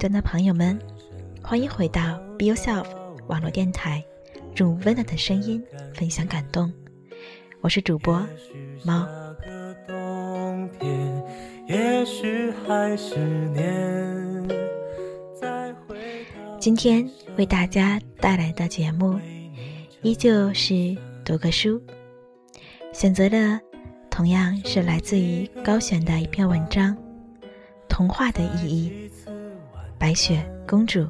端的朋友们，欢迎回到 Be Yourself 网络电台，用温暖的声音分享感动。我是主播猫。今天为大家带来的节目，依旧是读个书，选择的同样是来自于高选的一篇文章《童话的意义》。白雪公主，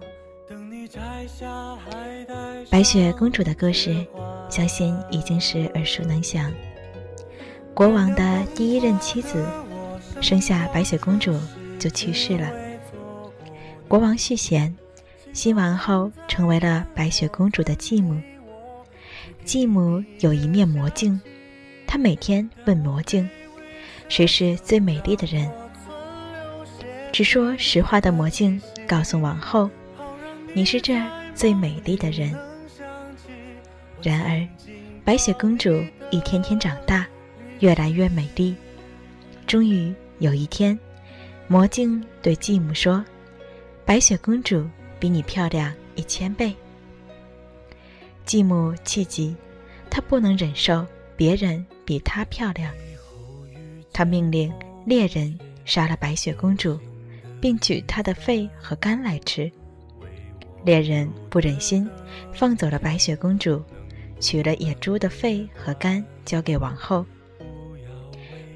白雪公主的故事，相信已经是耳熟能详。国王的第一任妻子生下白雪公主就去世了。国王续弦，新王后成为了白雪公主的继母。继母有一面魔镜，她每天问魔镜：“谁是最美丽的人？”只说实话的魔镜告诉王后：“你是这儿最美丽的人。”然而，白雪公主一天天长大，越来越美丽。终于有一天，魔镜对继母说：“白雪公主比你漂亮一千倍。”继母气急，她不能忍受别人比她漂亮。她命令猎人杀了白雪公主，并取她的肺和肝来吃。猎人不忍心，放走了白雪公主，取了野猪的肺和肝交给王后。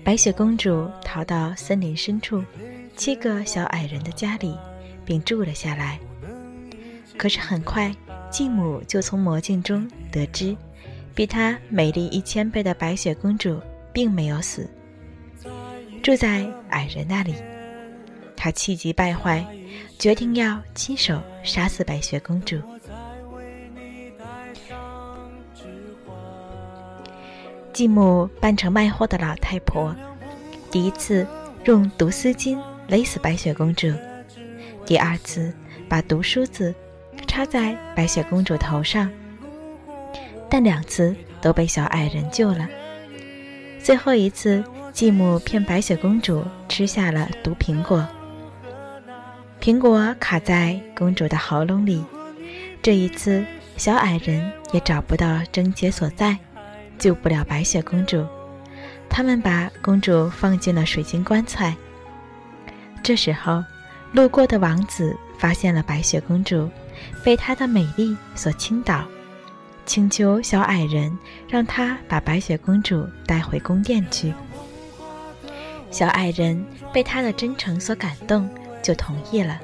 白雪公主逃到森林深处，七个小矮人的家里，并住了下来。可是很快，继母就从魔镜中得知，比她美丽一千倍的白雪公主并没有死，住在矮人那里。她气急败坏，决定要亲手杀死白雪公主。继母扮成卖货的老太婆，第一次用毒丝巾勒死白雪公主，第二次把毒梳子插在白雪公主头上，但两次都被小矮人救了。最后一次，继母骗白雪公主吃下了毒苹果，苹果卡在公主的喉咙里。这一次，小矮人也找不到症结所在。救不了白雪公主，他们把公主放进了水晶棺材。这时候，路过的王子发现了白雪公主，被她的美丽所倾倒，请求小矮人让他把白雪公主带回宫殿去。小矮人被她的真诚所感动，就同意了。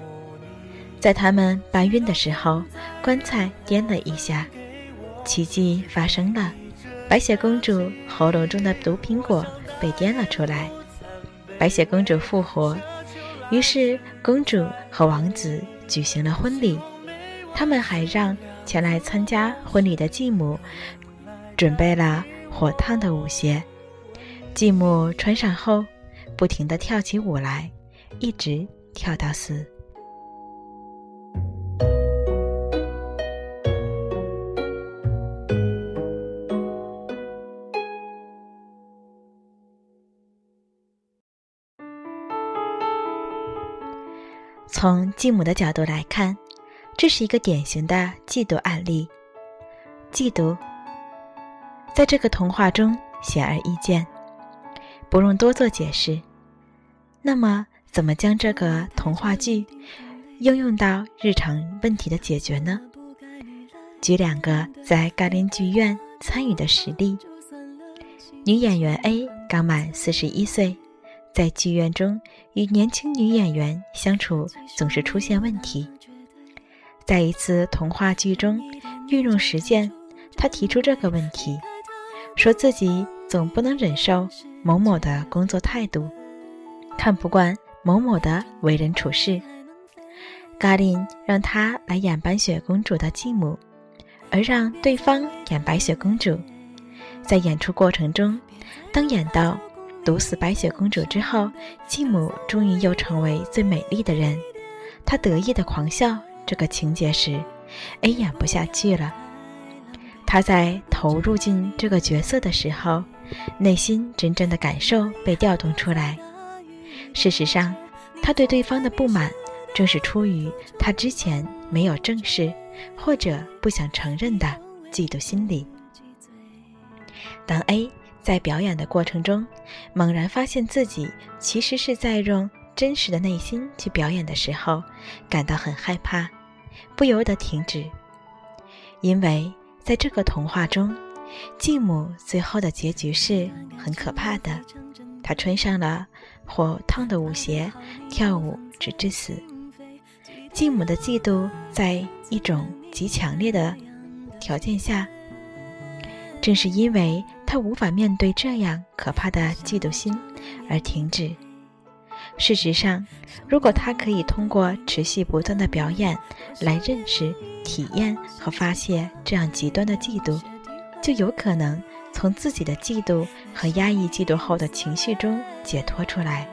在他们搬运的时候，棺材颠了一下，奇迹发生了。白雪公主喉咙中的毒苹果被颠了出来，白雪公主复活。于是，公主和王子举行了婚礼。他们还让前来参加婚礼的继母准备了火烫的舞鞋。继母穿上后，不停地跳起舞来，一直跳到四。从继母的角度来看，这是一个典型的嫉妒案例。嫉妒，在这个童话中显而易见，不用多做解释。那么，怎么将这个童话剧应用到日常问题的解决呢？举两个在甘霖剧院参与的实例：女演员 A 刚满四十一岁。在剧院中，与年轻女演员相处总是出现问题。在一次童话剧中运用实践，她提出这个问题，说自己总不能忍受某某的工作态度，看不惯某某的为人处事。嘎林让她来演白雪公主的继母，而让对方演白雪公主。在演出过程中，当演到。毒死白雪公主之后，继母终于又成为最美丽的人。她得意的狂笑这个情节时，A 演不下去了。他在投入进这个角色的时候，内心真正的感受被调动出来。事实上，他对对方的不满，正是出于他之前没有正视或者不想承认的嫉妒心理。当 A 在表演的过程中，猛然发现自己其实是在用真实的内心去表演的时候，感到很害怕，不由得停止，因为在这个童话中，继母最后的结局是很可怕的，她穿上了。火烫的舞鞋，跳舞直至死。继母的嫉妒在一种极强烈的条件下，正是因为她无法面对这样可怕的嫉妒心而停止。事实上，如果他可以通过持续不断的表演来认识、体验和发泄这样极端的嫉妒，就有可能。从自己的嫉妒和压抑嫉妒后的情绪中解脱出来。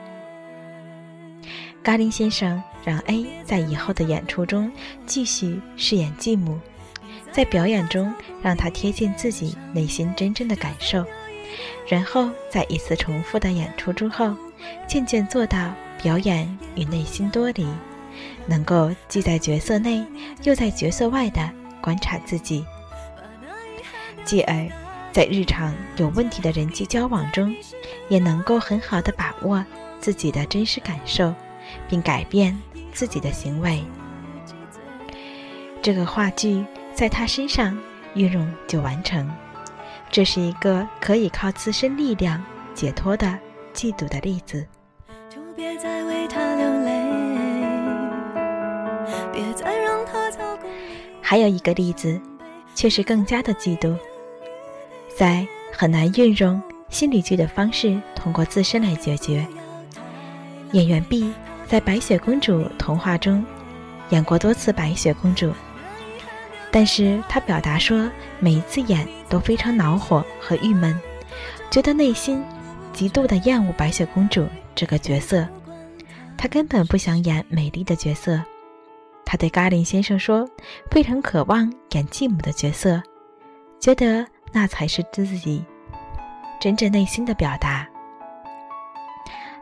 嘎林先生让 A 在以后的演出中继续饰演继母，在表演中让他贴近自己内心真正的感受，然后在一次重复的演出之后，渐渐做到表演与内心多离，能够既在角色内又在角色外的观察自己，继而。在日常有问题的人际交往中，也能够很好的把握自己的真实感受，并改变自己的行为。这个话剧在他身上运用就完成。这是一个可以靠自身力量解脱的嫉妒的例子。就别再为他流泪还有一个例子，却是更加的嫉妒。在很难运用心理剧的方式，通过自身来解决。演员 B 在《白雪公主》童话中演过多次白雪公主，但是他表达说，每一次演都非常恼火和郁闷，觉得内心极度的厌恶白雪公主这个角色。他根本不想演美丽的角色。他对嘎林先生说，非常渴望演继母的角色，觉得。那才是自己真正内心的表达。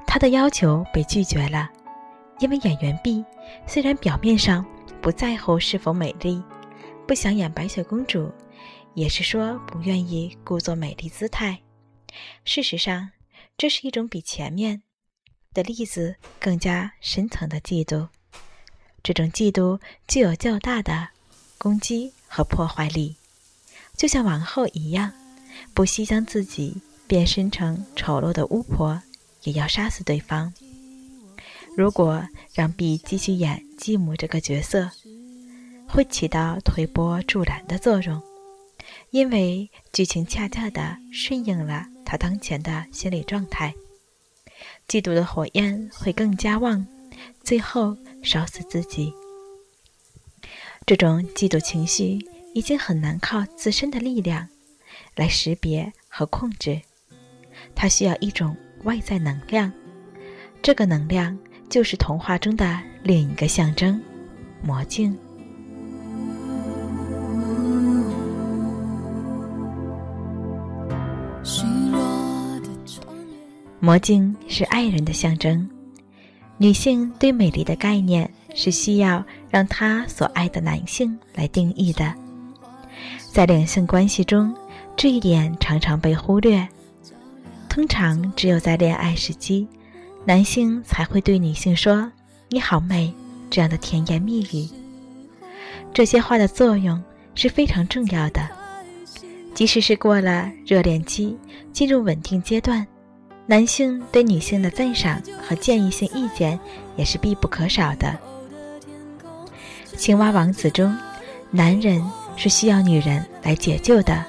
他的要求被拒绝了，因为演员 B 虽然表面上不在乎是否美丽，不想演白雪公主，也是说不愿意故作美丽姿态。事实上，这是一种比前面的例子更加深层的嫉妒。这种嫉妒具有较大的攻击和破坏力。就像王后一样，不惜将自己变身成丑陋的巫婆，也要杀死对方。如果让 B 继续演继母这个角色，会起到推波助澜的作用，因为剧情恰恰的顺应了他当前的心理状态。嫉妒的火焰会更加旺，最后烧死自己。这种嫉妒情绪。已经很难靠自身的力量来识别和控制，它需要一种外在能量。这个能量就是童话中的另一个象征——魔镜。魔镜是爱人的象征。女性对美丽的概念是需要让她所爱的男性来定义的。在两性关系中，这一点常常被忽略。通常只有在恋爱时期，男性才会对女性说“你好美”这样的甜言蜜语。这些话的作用是非常重要的。即使是过了热恋期，进入稳定阶段，男性对女性的赞赏和建议性意见也是必不可少的。青蛙王子中，男人。是需要女人来解救的，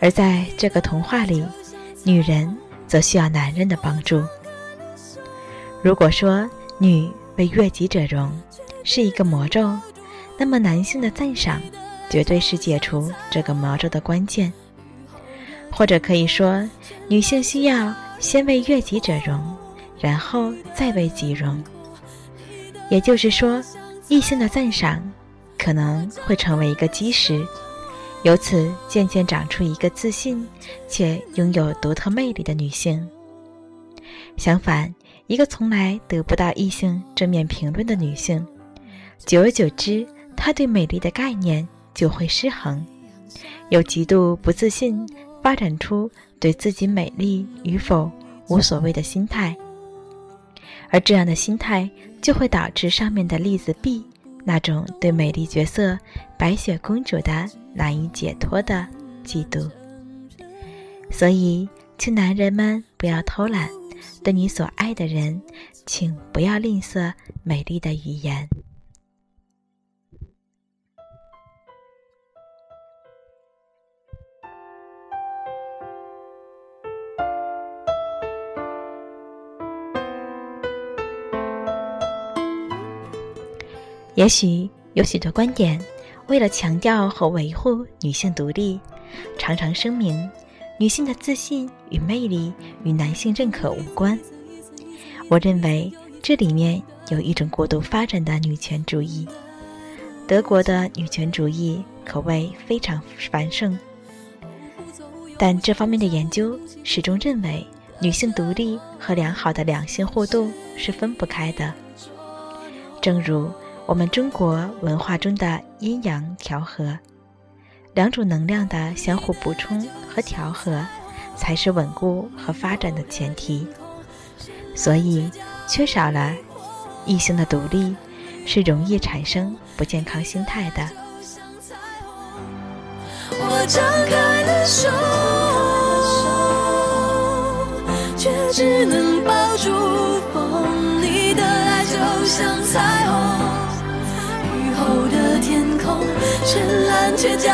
而在这个童话里，女人则需要男人的帮助。如果说“女为悦己者容”是一个魔咒，那么男性的赞赏绝对是解除这个魔咒的关键。或者可以说，女性需要先为悦己者容，然后再为己容。也就是说，异性的赞赏。可能会成为一个基石，由此渐渐长出一个自信且拥有独特魅力的女性。相反，一个从来得不到异性正面评论的女性，久而久之，她对美丽的概念就会失衡，有极度不自信，发展出对自己美丽与否无所谓的心态。而这样的心态就会导致上面的例子 B 那种对美丽角色白雪公主的难以解脱的嫉妒。所以，请男人们不要偷懒。对你所爱的人，请不要吝啬美丽的语言。也许有许多观点，为了强调和维护女性独立，常常声明。女性的自信与魅力与男性认可无关。我认为这里面有一种过度发展的女权主义。德国的女权主义可谓非常繁盛，但这方面的研究始终认为女性独立和良好的两性互动是分不开的。正如我们中国文化中的阴阳调和。两种能量的相互补充和调和，才是稳固和发展的前提。所以，缺少了异性的独立，是容易产生不健康心态的。我张开了手，却只能抱住风。你的爱就像彩虹，空深蓝却叫。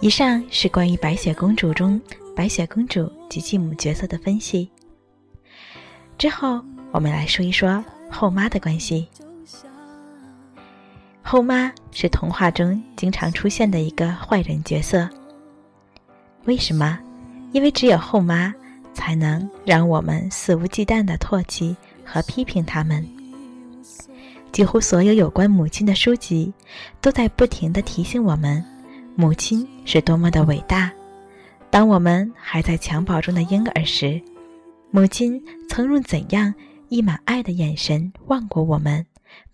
以上是关于《白雪公主》中白雪公主及继母角色的分析。之后，我们来说一说后妈的关系。后妈是童话中经常出现的一个坏人角色。为什么？因为只有后妈才能让我们肆无忌惮的唾弃和批评他们。几乎所有有关母亲的书籍，都在不停的提醒我们，母亲是多么的伟大。当我们还在襁褓中的婴儿时，母亲曾用怎样溢满爱的眼神望过我们，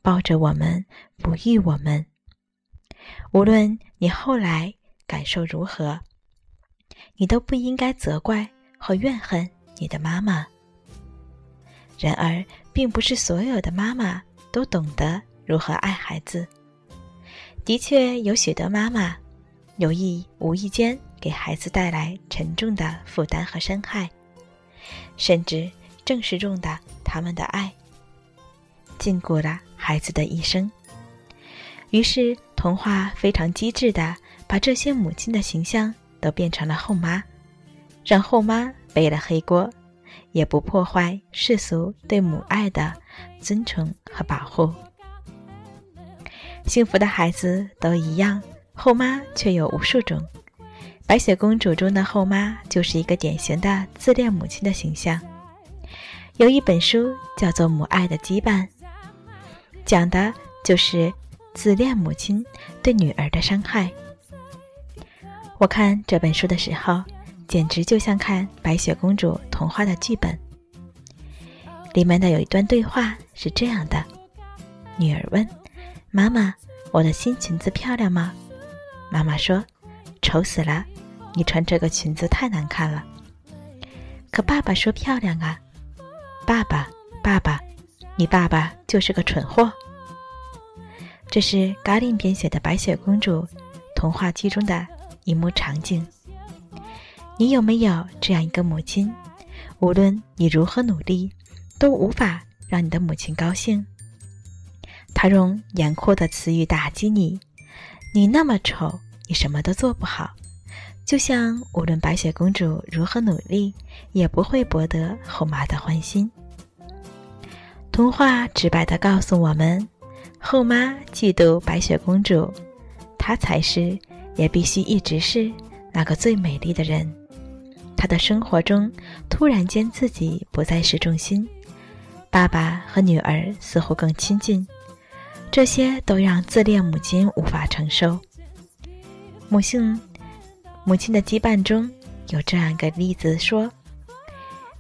抱着我们，哺育我们。无论你后来感受如何，你都不应该责怪和怨恨你的妈妈。然而，并不是所有的妈妈。都懂得如何爱孩子。的确，有许多妈妈有意无意间给孩子带来沉重的负担和伤害，甚至正是中的他们的爱，禁锢了孩子的一生。于是，童话非常机智的把这些母亲的形象都变成了后妈，让后妈背了黑锅。也不破坏世俗对母爱的尊崇和保护。幸福的孩子都一样，后妈却有无数种。白雪公主中的后妈就是一个典型的自恋母亲的形象。有一本书叫做《母爱的羁绊》，讲的就是自恋母亲对女儿的伤害。我看这本书的时候。简直就像看白雪公主童话的剧本。里面的有一段对话是这样的：女儿问妈妈：“我的新裙子漂亮吗？”妈妈说：“丑死了，你穿这个裙子太难看了。”可爸爸说漂亮啊！爸爸，爸爸，你爸爸就是个蠢货。这是嘎林编写的白雪公主童话剧中的一幕场景。你有没有这样一个母亲？无论你如何努力，都无法让你的母亲高兴。她用严酷的词语打击你：“你那么丑，你什么都做不好。”就像无论白雪公主如何努力，也不会博得后妈的欢心。童话直白地告诉我们：后妈嫉妒白雪公主，她才是，也必须一直是那个最美丽的人。他的生活中突然间自己不再是重心，爸爸和女儿似乎更亲近，这些都让自恋母亲无法承受。母性母亲的羁绊中有这样一个例子说：“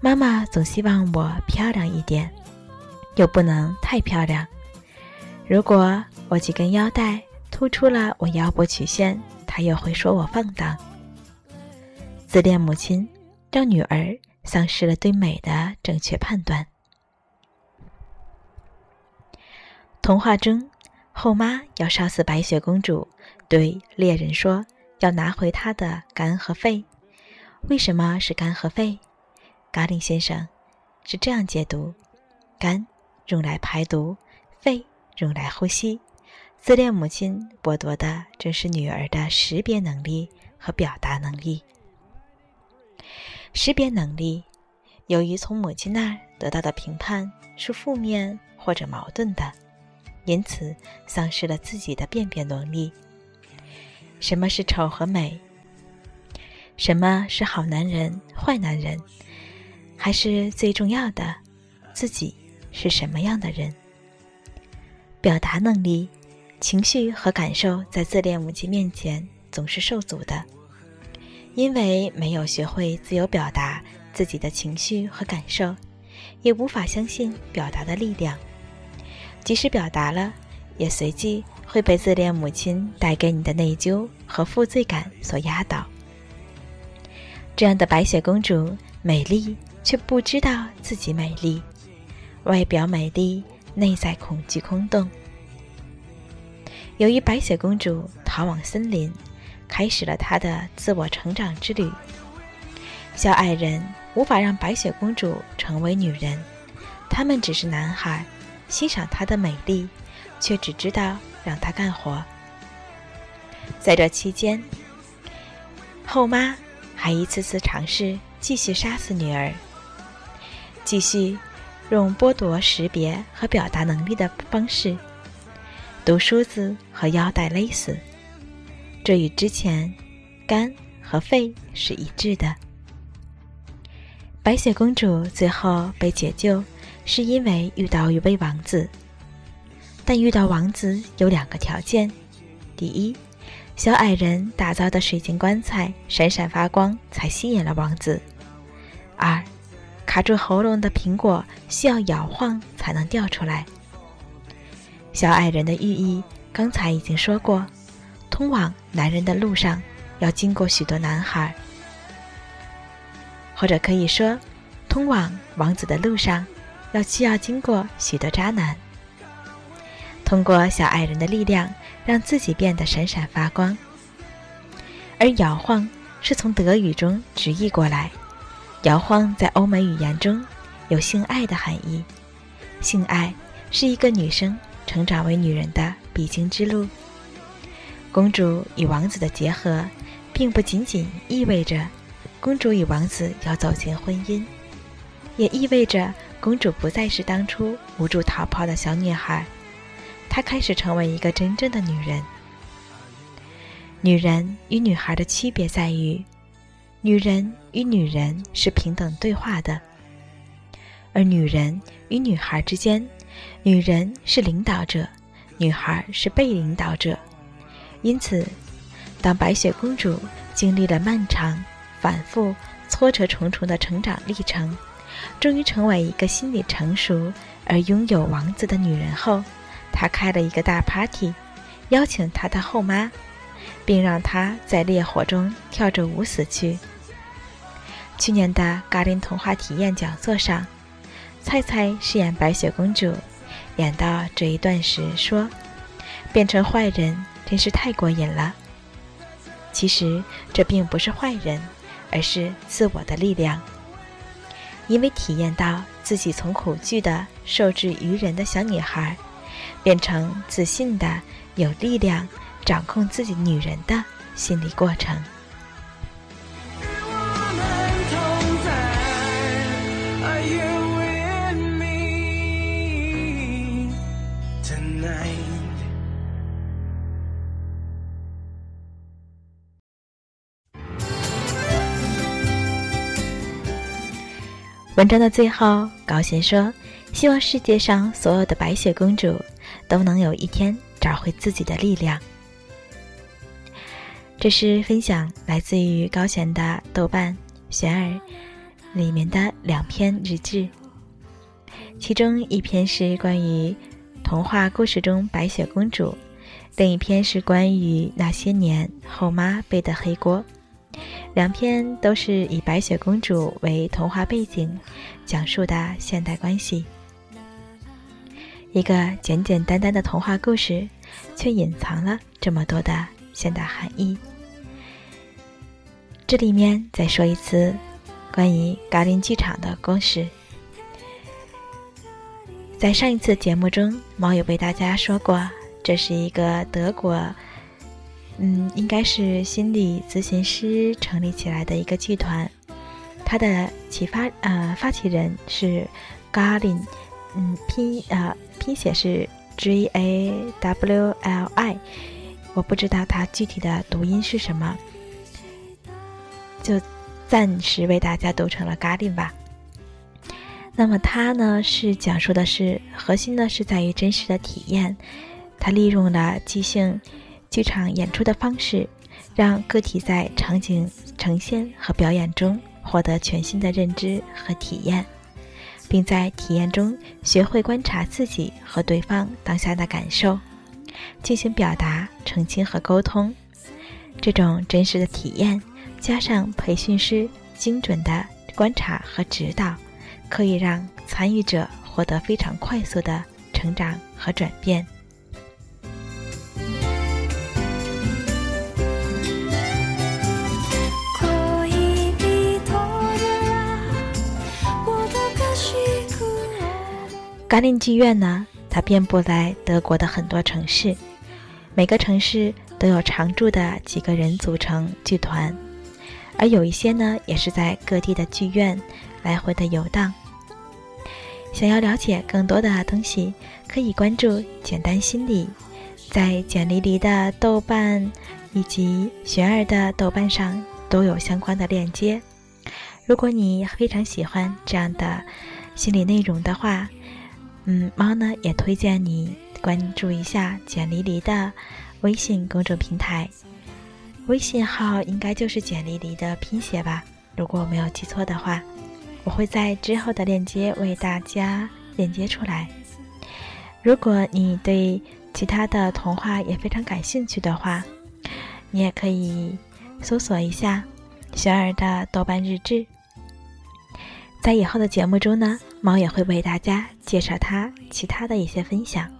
妈妈总希望我漂亮一点，又不能太漂亮。如果我几根腰带突出了我腰部曲线，他又会说我放荡。”自恋母亲让女儿丧失了对美的正确判断。童话中，后妈要杀死白雪公主，对猎人说要拿回她的肝和肺。为什么是肝和肺？嘎林先生是这样解读：肝用来排毒，肺用来呼吸。自恋母亲剥夺的正是女儿的识别能力和表达能力。识别能力，由于从母亲那儿得到的评判是负面或者矛盾的，因此丧失了自己的辨别能力。什么是丑和美？什么是好男人、坏男人？还是最重要的，自己是什么样的人？表达能力、情绪和感受在自恋母亲面前总是受阻的。因为没有学会自由表达自己的情绪和感受，也无法相信表达的力量。即使表达了，也随即会被自恋母亲带给你的内疚和负罪感所压倒。这样的白雪公主美丽，却不知道自己美丽，外表美丽，内在恐惧空洞。由于白雪公主逃往森林。开始了她的自我成长之旅。小矮人无法让白雪公主成为女人，他们只是男孩，欣赏她的美丽，却只知道让她干活。在这期间，后妈还一次次尝试继续杀死女儿，继续用剥夺识别和表达能力的方式，毒梳子和腰带勒死。这与之前肝和肺是一致的。白雪公主最后被解救，是因为遇到一位王子。但遇到王子有两个条件：第一，小矮人打造的水晶棺材闪闪发光，才吸引了王子；二，卡住喉咙的苹果需要摇晃才能掉出来。小矮人的寓意刚才已经说过。通往男人的路上，要经过许多男孩，或者可以说，通往王子的路上，要需要经过许多渣男。通过小矮人的力量，让自己变得闪闪发光。而摇晃是从德语中直译过来，摇晃在欧美语言中有性爱的含义。性爱是一个女生成长为女人的必经之路。公主与王子的结合，并不仅仅意味着公主与王子要走进婚姻，也意味着公主不再是当初无助逃跑的小女孩，她开始成为一个真正的女人。女人与女孩的区别在于，女人与女人是平等对话的，而女人与女孩之间，女人是领导者，女孩是被领导者。因此，当白雪公主经历了漫长、反复、挫折重重的成长历程，终于成为一个心理成熟而拥有王子的女人后，她开了一个大 party，邀请她的后妈，并让她在烈火中跳着舞死去。去年的嘎林童话体验讲座上，菜菜饰演白雪公主，演到这一段时说：“变成坏人。”真是太过瘾了。其实这并不是坏人，而是自我的力量。因为体验到自己从恐惧的受制于人的小女孩，变成自信的有力量掌控自己女人的心理过程。文章的最后，高贤说：“希望世界上所有的白雪公主都能有一天找回自己的力量。”这是分享来自于高贤的豆瓣玄儿里面的两篇日志，其中一篇是关于童话故事中白雪公主，另一篇是关于那些年后妈背的黑锅。两篇都是以白雪公主为童话背景，讲述的现代关系。一个简简单单的童话故事，却隐藏了这么多的现代含义。这里面再说一次关于嘎林剧场的故事。在上一次节目中，猫有为大家说过，这是一个德国。嗯，应该是心理咨询师成立起来的一个剧团，他的启发呃发起人是 Garlin，嗯拼呃拼写是 G A W L I，我不知道它具体的读音是什么，就暂时为大家读成了 Garlin 吧。那么它呢是讲述的是核心呢是在于真实的体验，它利用了即兴。剧场演出的方式，让个体在场景呈现和表演中获得全新的认知和体验，并在体验中学会观察自己和对方当下的感受，进行表达、澄清和沟通。这种真实的体验，加上培训师精准的观察和指导，可以让参与者获得非常快速的成长和转变。嘎林剧院呢，它遍布在德国的很多城市，每个城市都有常驻的几个人组成剧团，而有一些呢，也是在各地的剧院来回的游荡。想要了解更多的东西，可以关注“简单心理”，在简黎黎的豆瓣以及玄儿的豆瓣上都有相关的链接。如果你非常喜欢这样的心理内容的话，嗯，猫呢也推荐你关注一下简黎黎的微信公众平台，微信号应该就是简黎黎的拼写吧，如果我没有记错的话，我会在之后的链接为大家链接出来。如果你对其他的童话也非常感兴趣的话，你也可以搜索一下雪儿的豆瓣日志。在以后的节目中呢，猫也会为大家介绍它其他的一些分享。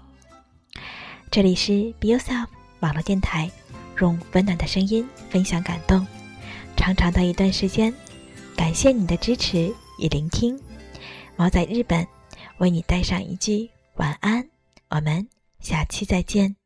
这里是 Be Yourself 网络电台，用温暖的声音分享感动。长长的一段时间，感谢你的支持与聆听。猫在日本，为你带上一句晚安。我们下期再见。